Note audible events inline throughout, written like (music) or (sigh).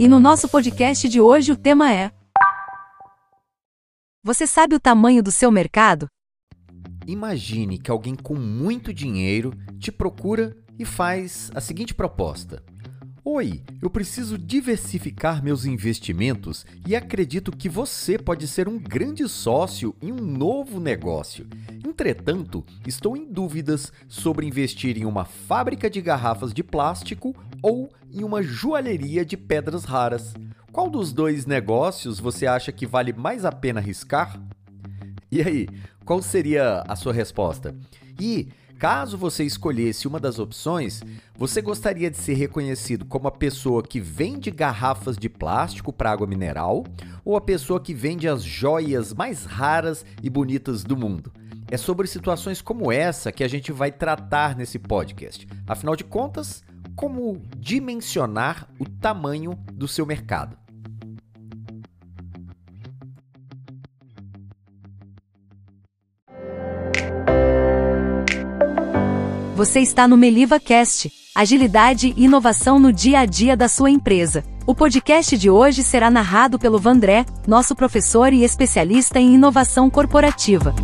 E no nosso podcast de hoje o tema é: Você sabe o tamanho do seu mercado? Imagine que alguém com muito dinheiro te procura e faz a seguinte proposta: Oi, eu preciso diversificar meus investimentos e acredito que você pode ser um grande sócio em um novo negócio. Entretanto, estou em dúvidas sobre investir em uma fábrica de garrafas de plástico ou em uma joalheria de pedras raras. Qual dos dois negócios você acha que vale mais a pena arriscar? E aí, qual seria a sua resposta? E Caso você escolhesse uma das opções, você gostaria de ser reconhecido como a pessoa que vende garrafas de plástico para água mineral ou a pessoa que vende as joias mais raras e bonitas do mundo? É sobre situações como essa que a gente vai tratar nesse podcast. Afinal de contas, como dimensionar o tamanho do seu mercado? Você está no Meliva Cast, agilidade e inovação no dia a dia da sua empresa. O podcast de hoje será narrado pelo Vandré, nosso professor e especialista em inovação corporativa.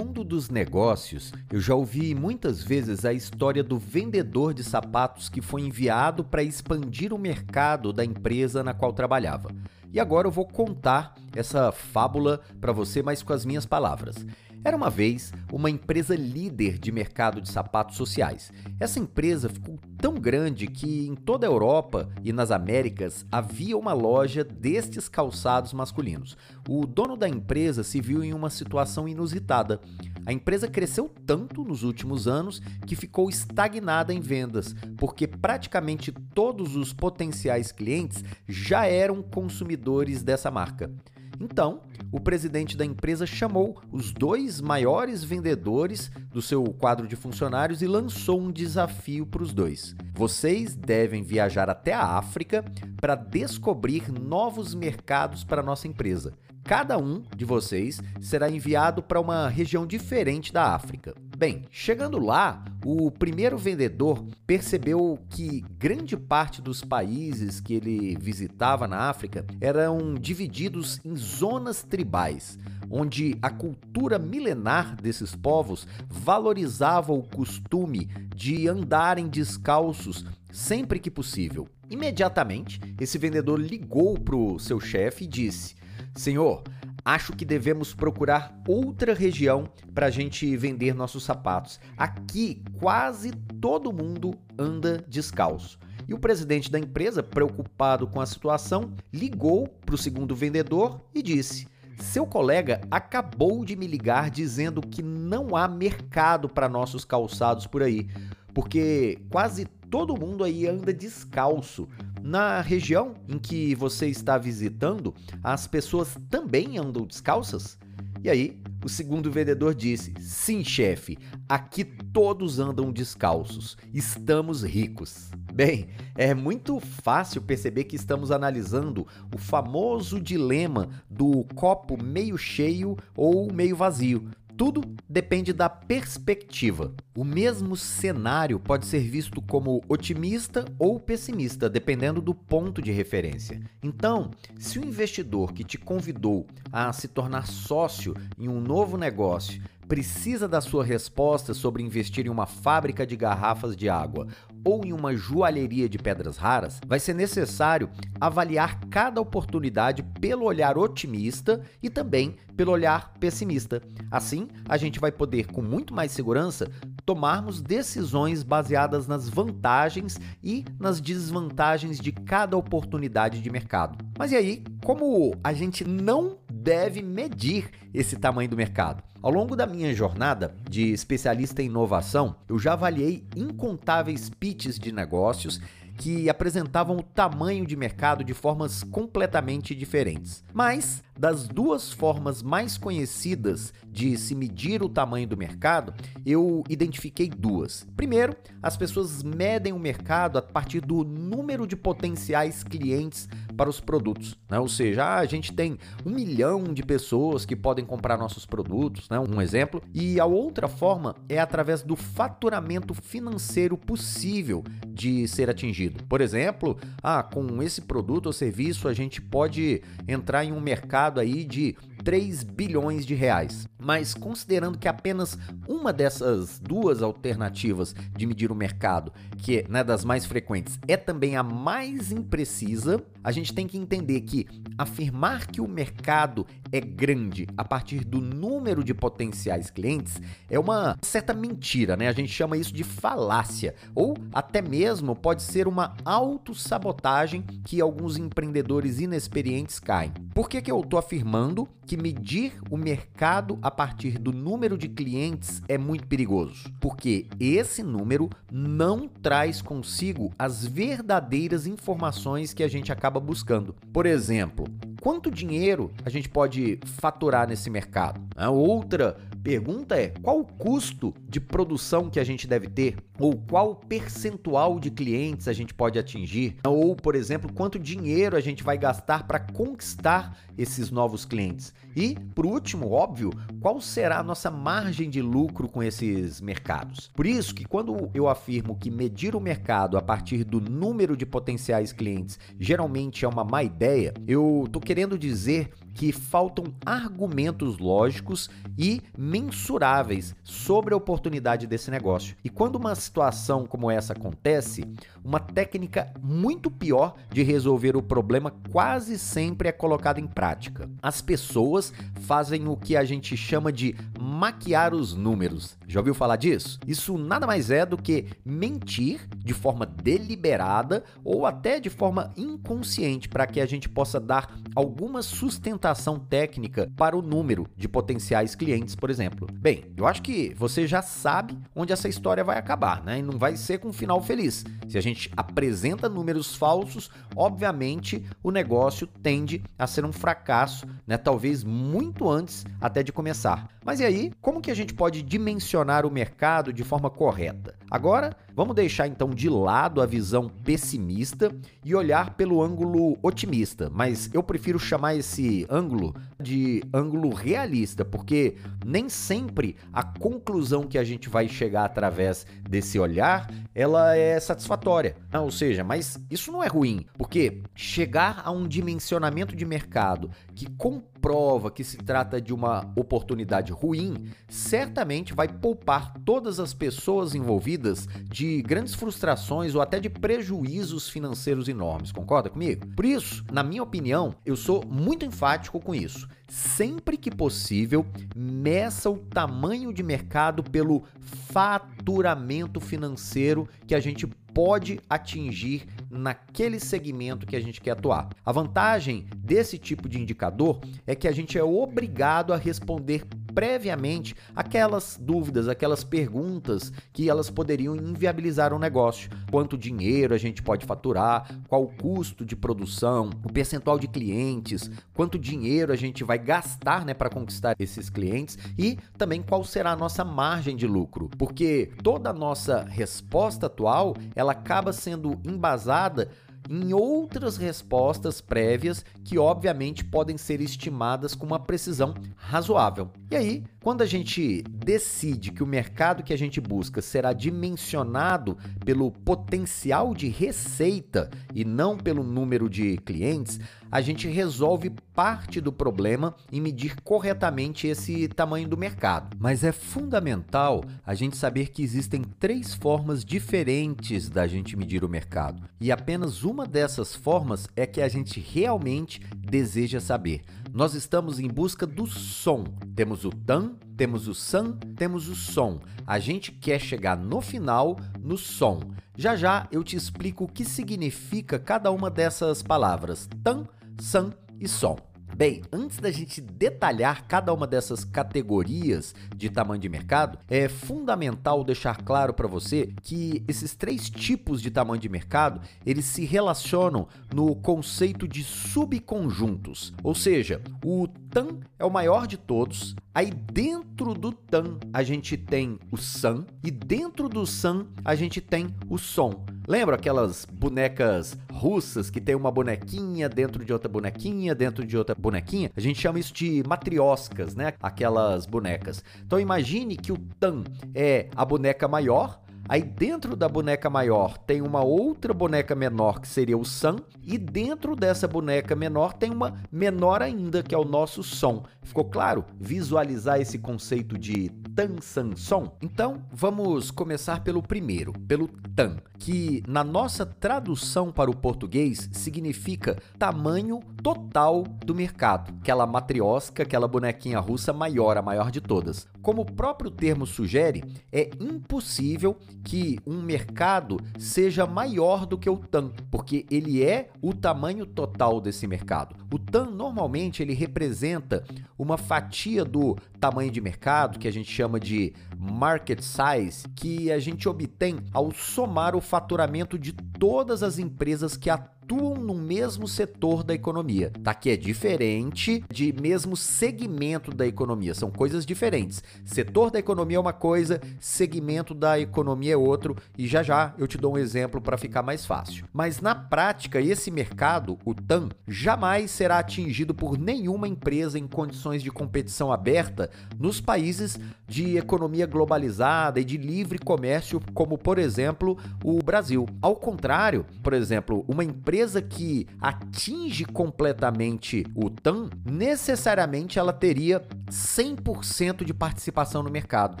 Mundo dos negócios, eu já ouvi muitas vezes a história do vendedor de sapatos que foi enviado para expandir o mercado da empresa na qual trabalhava. E agora eu vou contar essa fábula para você, mas com as minhas palavras. Era uma vez uma empresa líder de mercado de sapatos sociais. Essa empresa ficou tão grande que em toda a Europa e nas Américas havia uma loja destes calçados masculinos. O dono da empresa se viu em uma situação inusitada. A empresa cresceu tanto nos últimos anos que ficou estagnada em vendas, porque praticamente todos os potenciais clientes já eram consumidores dessa marca. Então, o presidente da empresa chamou os dois maiores vendedores do seu quadro de funcionários e lançou um desafio para os dois. Vocês devem viajar até a África para descobrir novos mercados para nossa empresa. Cada um de vocês será enviado para uma região diferente da África. Bem, chegando lá, o primeiro vendedor percebeu que grande parte dos países que ele visitava na África eram divididos em zonas tribais, onde a cultura milenar desses povos valorizava o costume de andarem descalços sempre que possível. Imediatamente, esse vendedor ligou para o seu chefe e disse: Senhor, acho que devemos procurar outra região para a gente vender nossos sapatos. Aqui quase todo mundo anda descalço. E o presidente da empresa, preocupado com a situação, ligou para o segundo vendedor e disse: Seu colega acabou de me ligar dizendo que não há mercado para nossos calçados por aí, porque quase todo mundo aí anda descalço. Na região em que você está visitando, as pessoas também andam descalças? E aí, o segundo vendedor disse: Sim, chefe, aqui todos andam descalços. Estamos ricos. Bem, é muito fácil perceber que estamos analisando o famoso dilema do copo meio cheio ou meio vazio. Tudo depende da perspectiva. O mesmo cenário pode ser visto como otimista ou pessimista, dependendo do ponto de referência. Então, se o investidor que te convidou a se tornar sócio em um novo negócio precisa da sua resposta sobre investir em uma fábrica de garrafas de água ou em uma joalheria de pedras raras, vai ser necessário avaliar cada oportunidade pelo olhar otimista e também pelo olhar pessimista. Assim, a gente vai poder, com muito mais segurança, tomarmos decisões baseadas nas vantagens e nas desvantagens de cada oportunidade de mercado. Mas e aí, como a gente não deve medir esse tamanho do mercado? Ao longo da minha jornada de especialista em inovação, eu já avaliei incontáveis pitches de negócios que apresentavam o tamanho de mercado de formas completamente diferentes. Mas, das duas formas mais conhecidas de se medir o tamanho do mercado, eu identifiquei duas. Primeiro, as pessoas medem o mercado a partir do número de potenciais clientes para os produtos. Né? Ou seja, ah, a gente tem um milhão de pessoas que podem comprar nossos produtos, né? um exemplo. E a outra forma é através do faturamento financeiro possível de ser atingido. Por exemplo, ah, com esse produto ou serviço a gente pode entrar em um mercado aí de 3 bilhões de reais. Mas considerando que apenas uma dessas duas alternativas de medir o mercado, que é né, das mais frequentes, é também a mais imprecisa, a gente tem que entender que afirmar que o mercado é grande a partir do número de potenciais clientes é uma certa mentira, né? A gente chama isso de falácia, ou até mesmo pode ser uma autossabotagem que alguns empreendedores inexperientes caem. Por que, que eu estou afirmando que medir o mercado a partir do número de clientes é muito perigoso? Porque esse número não traz consigo as verdadeiras informações que a gente acaba buscando. Por exemplo, quanto dinheiro a gente pode faturar nesse mercado? A outra pergunta é: qual o custo de produção que a gente deve ter? Ou qual percentual de clientes a gente pode atingir? Ou, por exemplo, quanto dinheiro a gente vai gastar para conquistar esses novos clientes? E, por último, óbvio, qual será a nossa margem de lucro com esses mercados? Por isso que quando eu afirmo que medir o mercado a partir do número de potenciais clientes geralmente é uma má ideia, eu estou querendo dizer que faltam argumentos lógicos e mensuráveis sobre a oportunidade desse negócio. E quando uma situação como essa acontece, uma técnica muito pior de resolver o problema quase sempre é colocada em prática. As pessoas fazem o que a gente chama de maquiar os números. Já ouviu falar disso? Isso nada mais é do que mentir de forma deliberada ou até de forma inconsciente para que a gente possa dar alguma sustentação técnica para o número de potenciais clientes, por exemplo. Bem, eu acho que você já sabe onde essa história vai acabar, né? E não vai ser com um final feliz. Se a gente apresenta números falsos, obviamente o negócio tende a ser um fracasso, né? Talvez muito antes até de começar. Mas e aí, como que a gente pode dimensionar o mercado de forma correta? Agora, vamos deixar então de lado a visão pessimista e olhar pelo ângulo otimista, mas eu prefiro chamar esse ângulo de ângulo realista, porque nem sempre a conclusão que a gente vai chegar através desse olhar, ela é satisfatória. Ah, ou seja, mas isso não é ruim, porque chegar a um dimensionamento de mercado que comprova que se trata de uma oportunidade ruim, certamente vai poupar todas as pessoas envolvidas de grandes frustrações ou até de prejuízos financeiros enormes. Concorda comigo? Por isso, na minha opinião, eu sou muito enfático com isso. Sempre que possível, meça o tamanho de mercado pelo faturamento financeiro que a gente pode atingir naquele segmento que a gente quer atuar. A vantagem desse tipo de indicador é que a gente é obrigado a responder previamente aquelas dúvidas, aquelas perguntas que elas poderiam inviabilizar o um negócio. Quanto dinheiro a gente pode faturar, qual o custo de produção, o percentual de clientes, quanto dinheiro a gente vai gastar né, para conquistar esses clientes e também qual será a nossa margem de lucro. Porque toda a nossa resposta atual ela acaba sendo embasada em outras respostas prévias que, obviamente, podem ser estimadas com uma precisão razoável. E aí, quando a gente decide que o mercado que a gente busca será dimensionado pelo potencial de receita e não pelo número de clientes, a gente resolve parte do problema em medir corretamente esse tamanho do mercado. Mas é fundamental a gente saber que existem três formas diferentes da gente medir o mercado, e apenas uma dessas formas é que a gente realmente deseja saber. Nós estamos em busca do som. Temos o tan, temos o san, temos o som. A gente quer chegar no final no som. Já já eu te explico o que significa cada uma dessas palavras: tan, san e som. Bem, antes da gente detalhar cada uma dessas categorias de tamanho de mercado, é fundamental deixar claro para você que esses três tipos de tamanho de mercado, eles se relacionam no conceito de subconjuntos. Ou seja, o TAM é o maior de todos, aí dentro do TAM a gente tem o SAM e dentro do SAM a gente tem o SOM. Lembra aquelas bonecas russas que tem uma bonequinha dentro de outra bonequinha, dentro de outra bonequinha? A gente chama isso de matrioscas, né? Aquelas bonecas. Então imagine que o Tan é a boneca maior, Aí dentro da boneca maior tem uma outra boneca menor que seria o San, e dentro dessa boneca menor tem uma menor ainda que é o nosso som. Ficou claro? Visualizar esse conceito de Tan San Som? Então vamos começar pelo primeiro, pelo Tan, que na nossa tradução para o português significa tamanho total do mercado, aquela matriosca, aquela bonequinha russa maior, a maior de todas. Como o próprio termo sugere, é impossível que um mercado seja maior do que o TAM, porque ele é o tamanho total desse mercado. O TAM normalmente ele representa uma fatia do tamanho de mercado que a gente chama de market size, que a gente obtém ao somar o faturamento de todas as empresas que atuam no mesmo setor da economia, tá? Que é diferente de mesmo segmento da economia, são coisas diferentes. Setor da economia é uma coisa, segmento da economia é outro, e já já eu te dou um exemplo para ficar mais fácil. Mas na prática, esse mercado, o TAM, jamais será atingido por nenhuma empresa em condições de competição aberta nos países de economia globalizada e de livre comércio, como por exemplo o Brasil. Ao contrário, por exemplo, uma empresa que atinge completamente o TAM, necessariamente ela teria 100% de participação no mercado.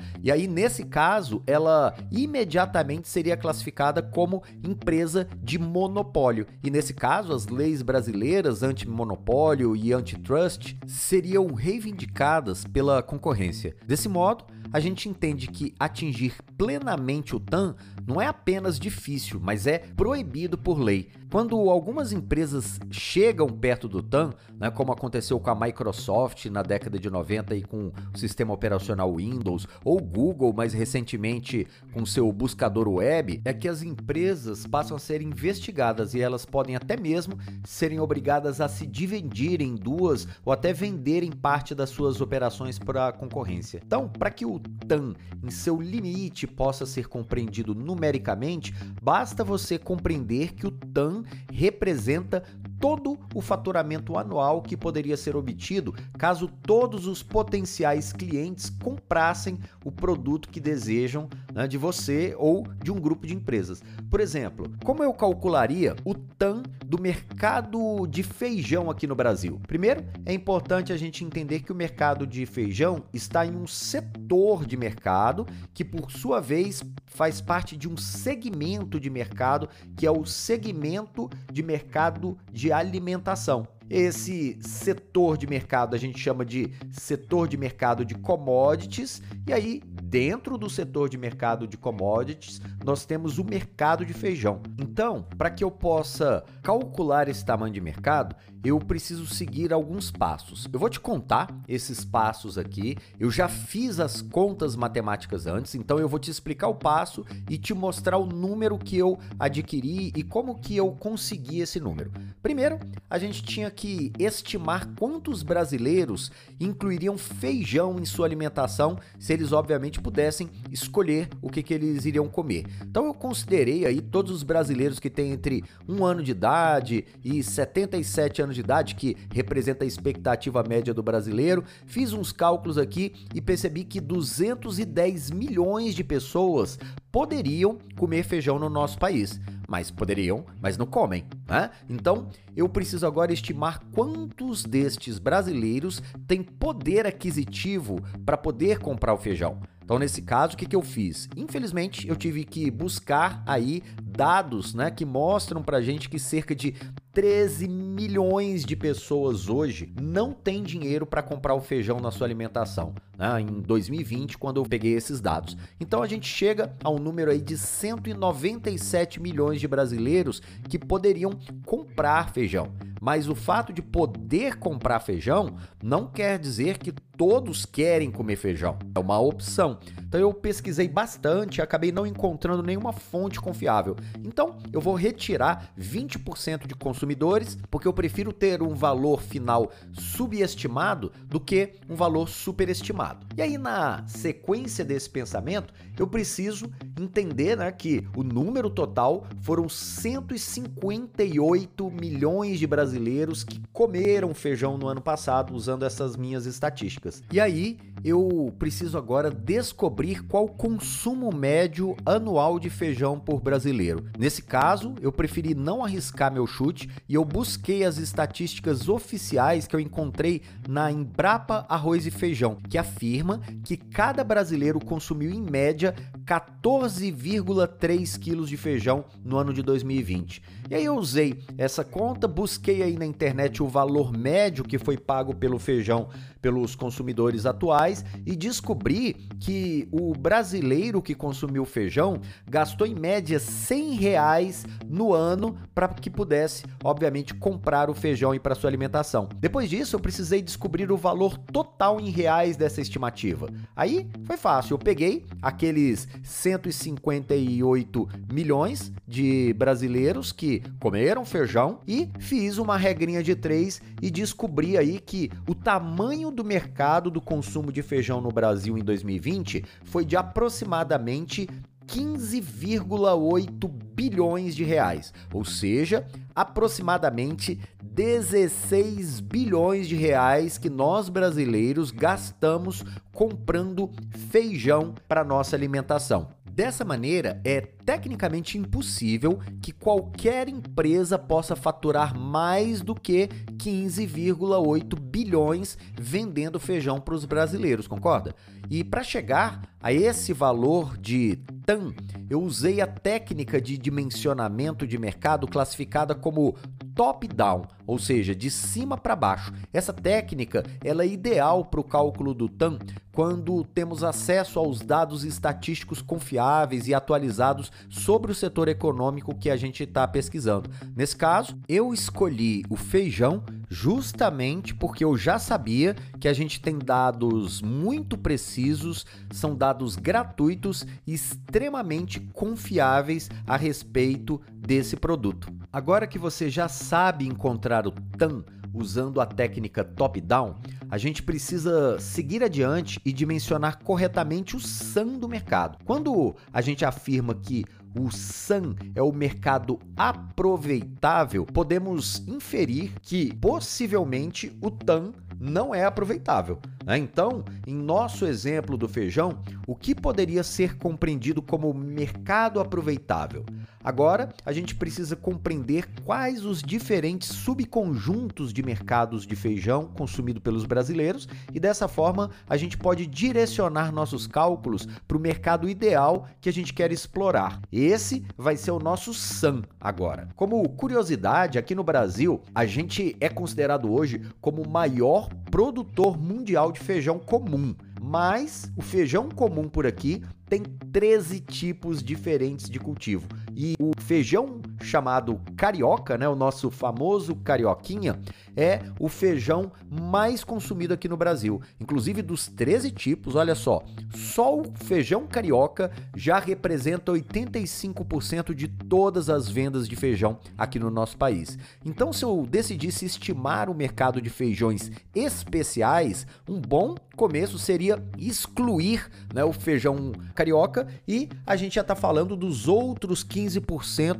E aí, nesse caso, ela imediatamente seria classificada como empresa de monopólio. E nesse caso, as leis brasileiras anti-monopólio e antitrust seriam reivindicadas pela concorrência. Desse modo, a gente entende que atingir plenamente o TAM não é apenas difícil, mas é proibido por lei. Quando algumas empresas chegam perto do TAM, né, como aconteceu com a Microsoft na década de 90 e com o sistema operacional Windows, ou Google mais recentemente com seu buscador web, é que as empresas passam a ser investigadas e elas podem até mesmo serem obrigadas a se dividir em duas ou até venderem parte das suas operações para a concorrência. Então, para que o TAM em seu limite possa ser compreendido numericamente, basta você compreender que o TAM representa todo o faturamento anual que poderia ser obtido caso todos os potenciais clientes comprassem o produto que desejam né, de você ou de um grupo de empresas. Por exemplo, como eu calcularia o TAM do mercado de feijão aqui no Brasil? Primeiro, é importante a gente entender que o mercado de feijão está em um setor de mercado que, por sua vez, faz parte de um segmento de mercado que é o segmento de mercado de alimentação. Esse setor de mercado a gente chama de setor de mercado de commodities, e aí dentro do setor de mercado de commodities, nós temos o mercado de feijão. Então, para que eu possa calcular esse tamanho de mercado, eu preciso seguir alguns passos. Eu vou te contar esses passos aqui. Eu já fiz as contas matemáticas antes, então eu vou te explicar o passo e te mostrar o número que eu adquiri e como que eu consegui esse número. Primeiro, a gente tinha que estimar quantos brasileiros incluiriam feijão em sua alimentação, se eles obviamente pudessem escolher o que, que eles iriam comer. Então eu considerei aí todos os brasileiros que têm entre um ano de idade e 77 anos de idade, que representa a expectativa média do brasileiro, fiz uns cálculos aqui e percebi que 210 milhões de pessoas poderiam comer feijão no nosso país mas poderiam, mas não comem. Né? Então, eu preciso agora estimar quantos destes brasileiros têm poder aquisitivo para poder comprar o feijão. Então, nesse caso, o que, que eu fiz? Infelizmente, eu tive que buscar aí dados né, que mostram pra gente que cerca de 13 milhões de pessoas hoje não têm dinheiro para comprar o feijão na sua alimentação. Né, em 2020, quando eu peguei esses dados. Então a gente chega a um número aí de 197 milhões de brasileiros que poderiam comprar feijão. Mas o fato de poder comprar feijão não quer dizer que todos querem comer feijão. É uma opção. Então eu pesquisei bastante e acabei não encontrando nenhuma fonte confiável. Então eu vou retirar 20% de consumidores, porque eu prefiro ter um valor final subestimado do que um valor superestimado. E aí na sequência desse pensamento, eu preciso entender né, que o número total foram 158 milhões de brasileiros que comeram feijão no ano passado usando essas minhas estatísticas. E aí eu preciso agora descobrir qual o consumo médio anual de feijão por brasileiro. Nesse caso, eu preferi não arriscar meu chute e eu busquei as estatísticas oficiais que eu encontrei na Embrapa Arroz e Feijão, que afirma que cada brasileiro consumiu em média 14,3 quilos de feijão no ano de 2020. E aí eu usei essa conta, busquei aí na internet o valor médio que foi pago pelo feijão pelos consumidores atuais e descobri que o brasileiro que consumiu feijão gastou em média 100 reais no ano para que pudesse, obviamente, comprar o feijão e para sua alimentação. Depois disso, eu precisei descobrir o valor total em reais dessa estimativa. Aí foi fácil, eu peguei aqueles 158 milhões de brasileiros que comeram feijão e fiz uma regrinha de três e descobri aí que o tamanho do mercado do consumo de feijão no Brasil em 2020 foi de aproximadamente 15,8 bilhões de reais, ou seja, aproximadamente 16 bilhões de reais que nós brasileiros gastamos comprando feijão para nossa alimentação. Dessa maneira, é tecnicamente impossível que qualquer empresa possa faturar mais do que 15,8 bilhões vendendo feijão para os brasileiros, concorda? E para chegar a esse valor de TAM, eu usei a técnica de dimensionamento de mercado classificada como top-down, ou seja, de cima para baixo. Essa técnica ela é ideal para o cálculo do TAM quando temos acesso aos dados estatísticos confiáveis e atualizados sobre o setor econômico que a gente está pesquisando. Nesse caso, eu escolhi o feijão justamente porque eu já sabia que a gente tem dados muito precisos, são dados gratuitos e extremamente confiáveis a respeito desse produto. Agora que você já sabe encontrar o TAM usando a técnica top-down, a gente precisa seguir adiante e dimensionar corretamente o SAM do mercado. Quando a gente afirma que o SAM é o mercado aproveitável, podemos inferir que possivelmente o TAM não é aproveitável. Né? Então, em nosso exemplo do feijão, o que poderia ser compreendido como mercado aproveitável? Agora, a gente precisa compreender quais os diferentes subconjuntos de mercados de feijão consumido pelos brasileiros e dessa forma a gente pode direcionar nossos cálculos para o mercado ideal que a gente quer explorar. Esse vai ser o nosso SAM agora. Como curiosidade, aqui no Brasil, a gente é considerado hoje como o maior produtor mundial de feijão comum. Mas o feijão comum por aqui tem 13 tipos diferentes de cultivo. E o feijão chamado carioca, né, o nosso famoso carioquinha, é o feijão mais consumido aqui no Brasil. Inclusive dos 13 tipos, olha só, só o feijão carioca já representa 85% de todas as vendas de feijão aqui no nosso país. Então, se eu decidisse estimar o mercado de feijões especiais, um bom começo seria excluir né, o feijão carioca e a gente já está falando dos outros 15%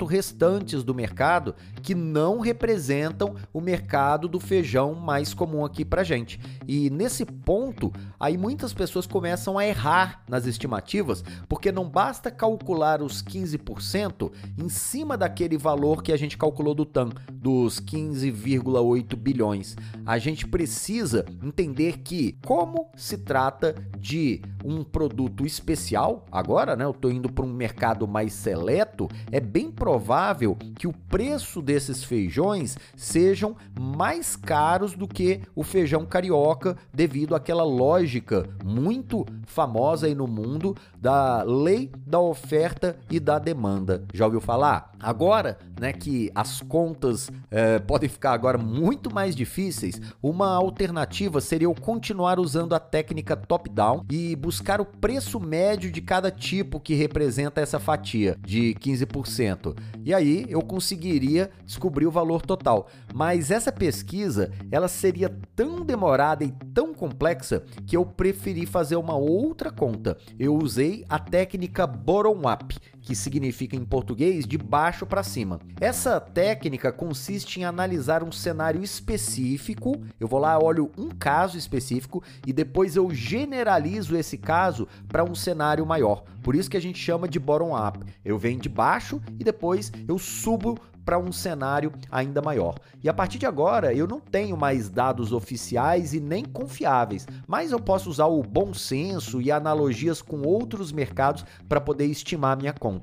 restantes do mercado que não representam o mercado do feijão mais comum aqui para gente. E nesse ponto, aí muitas pessoas começam a errar nas estimativas, porque não basta calcular os 15% em cima daquele valor que a gente calculou do TAM, dos 15,8 bilhões. A gente precisa entender que, como se trata de um produto especial, agora, né, eu estou indo para um mercado mais seleto, é bem provável que o preço desses feijões sejam mais caros do que o feijão carioca, devido àquela lógica muito famosa aí no mundo da lei da oferta e da demanda. Já ouviu falar? Agora, né, que as contas é, podem ficar agora muito mais difíceis, uma alternativa seria eu continuar usando a técnica top-down e buscar o preço médio de cada tipo que representa essa fatia de 15%. E aí eu conseguiria descobrir o valor total. Mas essa pesquisa, ela seria tão demorada e tão complexa que eu preferi fazer uma outra conta. Eu usei a técnica bottom-up, que significa em português de baixo para cima. Essa técnica consiste em analisar um cenário específico. Eu vou lá, olho um caso específico e depois eu generalizo esse caso para um cenário maior. Por isso que a gente chama de bottom up. Eu venho de baixo e depois eu subo para um cenário ainda maior. E a partir de agora, eu não tenho mais dados oficiais e nem confiáveis, mas eu posso usar o bom senso e analogias com outros mercados para poder estimar minha conta.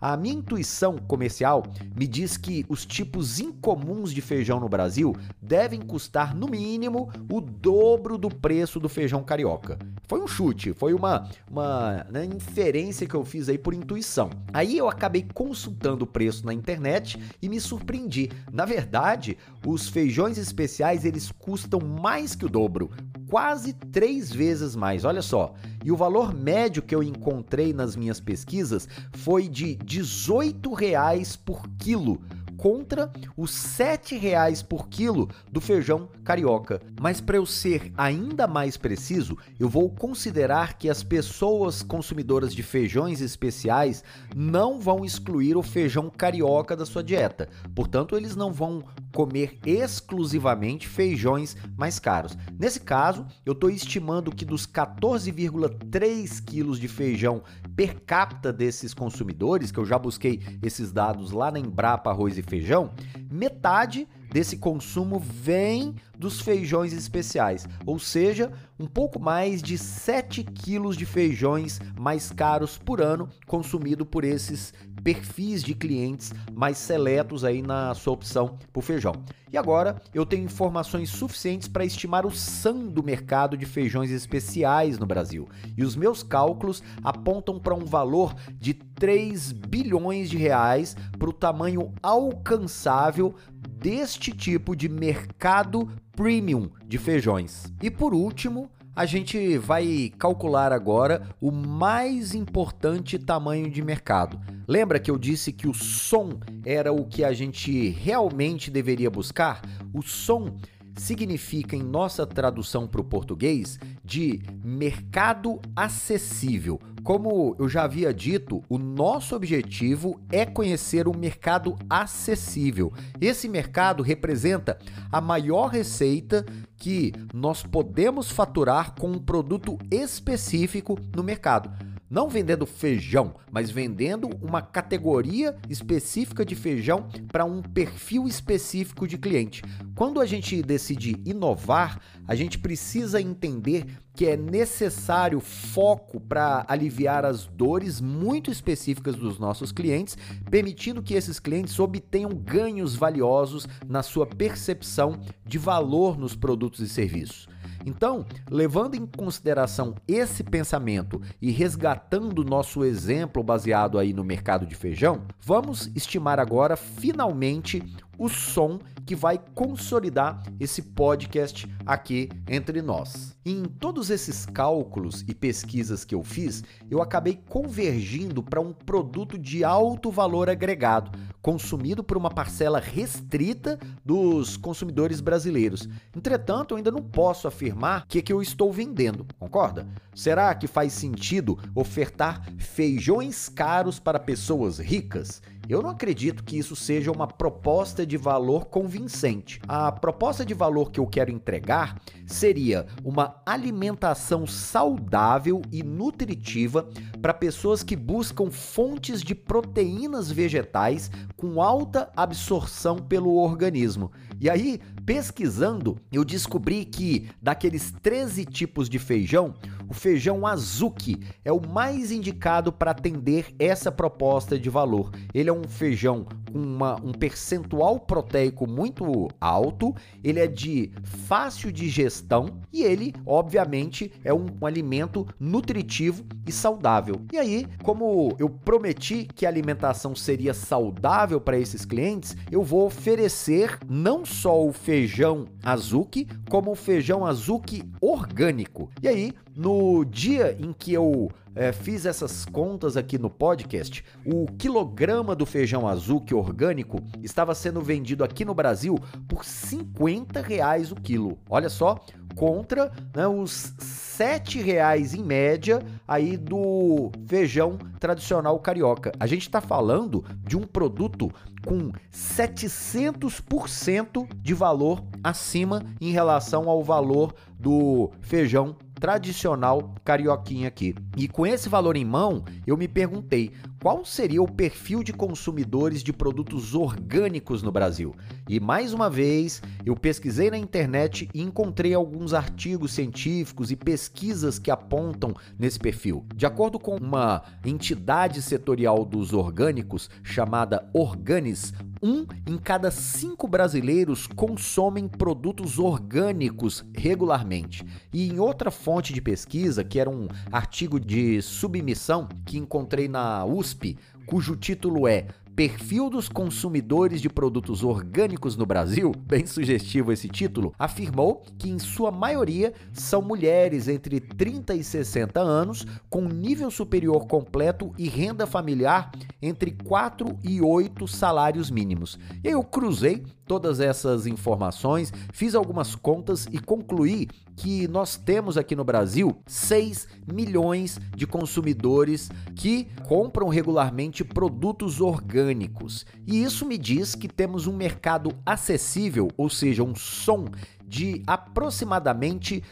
A minha intuição comercial me diz que os tipos incomuns de feijão no Brasil devem custar no mínimo o dobro do preço do feijão carioca. Foi um chute, foi uma, uma né, inferência que eu fiz aí por intuição. Aí eu acabei consultando o preço na internet e me surpreendi. Na verdade, os feijões especiais eles custam mais que o dobro, quase três vezes mais. Olha só. E o valor médio que eu encontrei nas minhas pesquisas foi de 18 reais por quilo contra os R$ reais por quilo do feijão carioca. Mas para eu ser ainda mais preciso, eu vou considerar que as pessoas consumidoras de feijões especiais não vão excluir o feijão carioca da sua dieta. Portanto, eles não vão comer exclusivamente feijões mais caros. Nesse caso, eu estou estimando que dos 14,3 quilos de feijão per capita desses consumidores, que eu já busquei esses dados lá na Embrapa Arroz e Feijão, metade desse consumo vem dos feijões especiais, ou seja, um pouco mais de 7 quilos de feijões mais caros por ano consumido por esses perfis de clientes mais seletos aí na sua opção por feijão. E agora eu tenho informações suficientes para estimar o SAM do mercado de feijões especiais no Brasil. E os meus cálculos apontam para um valor de 3 bilhões de reais para o tamanho alcançável deste tipo de mercado premium de feijões. E por último, a gente vai calcular agora o mais importante tamanho de mercado. Lembra que eu disse que o som era o que a gente realmente deveria buscar? O som significa, em nossa tradução para o português, de mercado acessível. Como eu já havia dito, o nosso objetivo é conhecer o mercado acessível. Esse mercado representa a maior receita que nós podemos faturar com um produto específico no mercado não vendendo feijão, mas vendendo uma categoria específica de feijão para um perfil específico de cliente. Quando a gente decide inovar, a gente precisa entender que é necessário foco para aliviar as dores muito específicas dos nossos clientes, permitindo que esses clientes obtenham ganhos valiosos na sua percepção de valor nos produtos e serviços. Então, levando em consideração esse pensamento e resgatando nosso exemplo baseado aí no mercado de feijão, vamos estimar agora finalmente o som que vai consolidar esse podcast aqui entre nós. Em todos esses cálculos e pesquisas que eu fiz, eu acabei convergindo para um produto de alto valor agregado, consumido por uma parcela restrita dos consumidores brasileiros. Entretanto, eu ainda não posso afirmar que, é que eu estou vendendo, concorda? Será que faz sentido ofertar feijões caros para pessoas ricas? Eu não acredito que isso seja uma proposta de valor convincente. A proposta de valor que eu quero entregar seria uma alimentação saudável e nutritiva para pessoas que buscam fontes de proteínas vegetais com alta absorção pelo organismo. E aí, pesquisando, eu descobri que daqueles 13 tipos de feijão, o feijão azuki é o mais indicado para atender essa proposta de valor. Ele é um feijão com uma, um percentual proteico muito alto, ele é de fácil digestão e ele, obviamente, é um, um alimento nutritivo e saudável. E aí, como eu prometi que a alimentação seria saudável para esses clientes, eu vou oferecer não só o feijão azuki, como o feijão azuki orgânico. E aí, no dia em que eu é, fiz essas contas aqui no podcast, o quilograma do feijão azul que orgânico estava sendo vendido aqui no Brasil por 50 reais o quilo. Olha só, contra né, os 7 reais em média aí do feijão tradicional carioca. A gente está falando de um produto com 700% de valor acima em relação ao valor do feijão tradicional carioquinha aqui. E com esse valor em mão, eu me perguntei qual seria o perfil de consumidores de produtos orgânicos no Brasil. E mais uma vez, eu pesquisei na internet e encontrei alguns artigos científicos e pesquisas que apontam nesse perfil. De acordo com uma entidade setorial dos orgânicos chamada Organis, um em cada cinco brasileiros consomem produtos orgânicos regularmente. E em outra fonte de pesquisa, que era um artigo de submissão que encontrei na USP, cujo título é Perfil dos consumidores de produtos orgânicos no Brasil, (laughs) bem sugestivo esse título, afirmou que em sua maioria são mulheres entre 30 e 60 anos, com nível superior completo e renda familiar entre 4 e 8 salários mínimos. Eu cruzei todas essas informações, fiz algumas contas e concluí que nós temos aqui no Brasil 6 milhões de consumidores que compram regularmente produtos orgânicos. E isso me diz que temos um mercado acessível, ou seja, um som de aproximadamente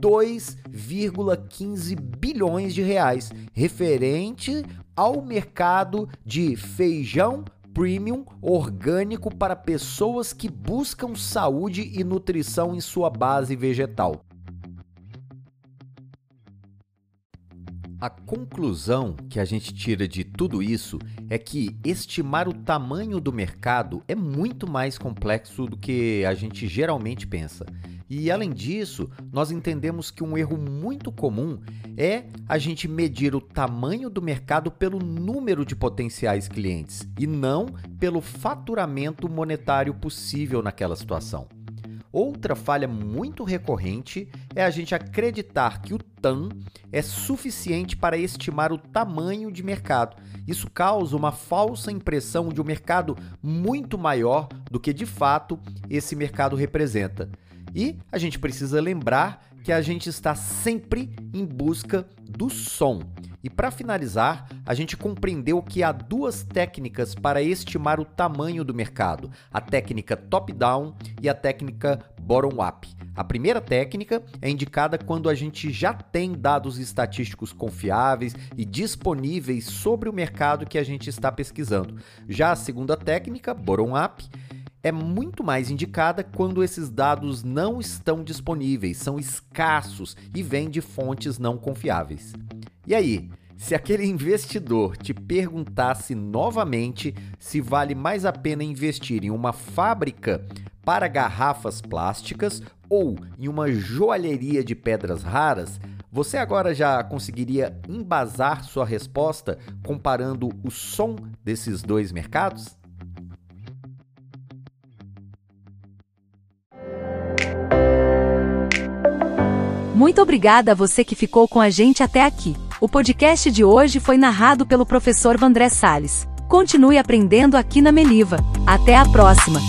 2,15 bilhões de reais, referente ao mercado de feijão, premium orgânico para pessoas que buscam saúde e nutrição em sua base vegetal. A conclusão que a gente tira de tudo isso é que estimar o tamanho do mercado é muito mais complexo do que a gente geralmente pensa. E além disso, nós entendemos que um erro muito comum é a gente medir o tamanho do mercado pelo número de potenciais clientes e não pelo faturamento monetário possível naquela situação. Outra falha muito recorrente é a gente acreditar que o TAM é suficiente para estimar o tamanho de mercado. Isso causa uma falsa impressão de um mercado muito maior do que de fato esse mercado representa. E a gente precisa lembrar que a gente está sempre em busca do som. E para finalizar, a gente compreendeu que há duas técnicas para estimar o tamanho do mercado: a técnica top-down e a técnica bottom-up. A primeira técnica é indicada quando a gente já tem dados estatísticos confiáveis e disponíveis sobre o mercado que a gente está pesquisando. Já a segunda técnica, bottom-up, é muito mais indicada quando esses dados não estão disponíveis, são escassos e vêm de fontes não confiáveis. E aí, se aquele investidor te perguntasse novamente se vale mais a pena investir em uma fábrica para garrafas plásticas ou em uma joalheria de pedras raras, você agora já conseguiria embasar sua resposta comparando o som desses dois mercados? Muito obrigada a você que ficou com a gente até aqui. O podcast de hoje foi narrado pelo professor Vandré Sales. Continue aprendendo aqui na Meliva. Até a próxima!